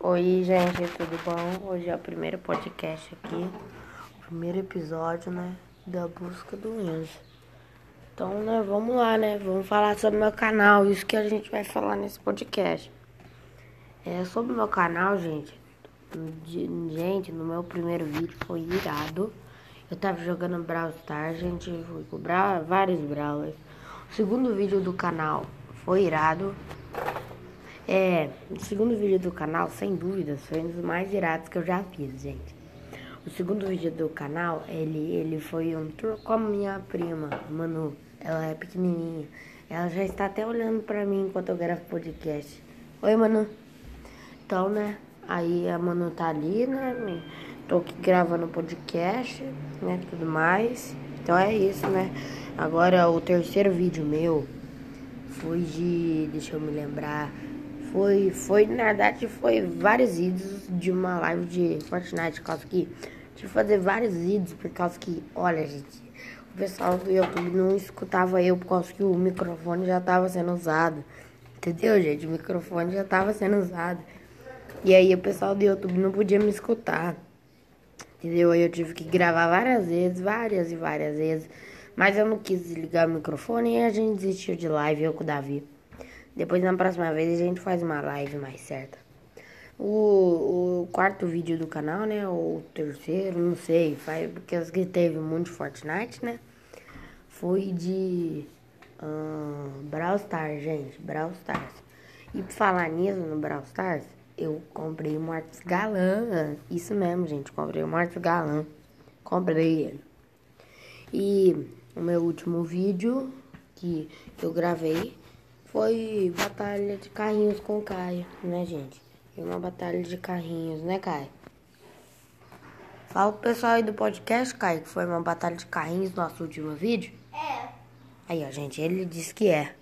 Oi, gente, tudo bom? Hoje é o primeiro podcast aqui, o primeiro episódio, né, da busca do Enzo. Então, né, vamos lá, né, vamos falar sobre meu canal, isso que a gente vai falar nesse podcast. É sobre meu canal, gente, gente, no meu primeiro vídeo foi irado. Eu tava jogando Brawl Stars, gente, fui cobrar vários Brawlers. O segundo vídeo do canal foi irado. É, o segundo vídeo do canal, sem dúvidas, foi um dos mais irados que eu já fiz, gente. O segundo vídeo do canal, ele, ele foi um tour com a minha prima, Manu. Ela é pequenininha. Ela já está até olhando pra mim enquanto eu gravo podcast. Oi, Manu. Então, né, aí a Manu tá ali, né, tô aqui gravando podcast, né, tudo mais. Então é isso, né. Agora, o terceiro vídeo meu foi de, deixa eu me lembrar... Foi, foi, na verdade, foi vários vídeos de uma live de Fortnite, por causa que tive que fazer vários vídeos, por causa que, olha, gente, o pessoal do YouTube não escutava eu, por causa que o microfone já estava sendo usado. Entendeu, gente? O microfone já estava sendo usado. E aí o pessoal do YouTube não podia me escutar. Entendeu? Aí eu tive que gravar várias vezes, várias e várias vezes. Mas eu não quis desligar o microfone e a gente desistiu de live, eu com o Davi. Depois, na próxima vez, a gente faz uma live mais certa. O, o quarto vídeo do canal, né? Ou o terceiro, não sei. Faz, porque as que teve um monte de Fortnite, né? Foi de um, Brawl Stars, gente. Brawl Stars. E pra falar nisso, no Brawl Stars, eu comprei o Mortis Galã. Isso mesmo, gente. Comprei o Mortis Galã. Comprei ele. E o meu último vídeo que eu gravei foi batalha de carrinhos com o Caio, né, gente? Foi uma batalha de carrinhos, né, Caio? Fala pro pessoal aí do podcast, Caio, que foi uma batalha de carrinhos no nosso último vídeo. É. Aí, ó, gente, ele disse que é.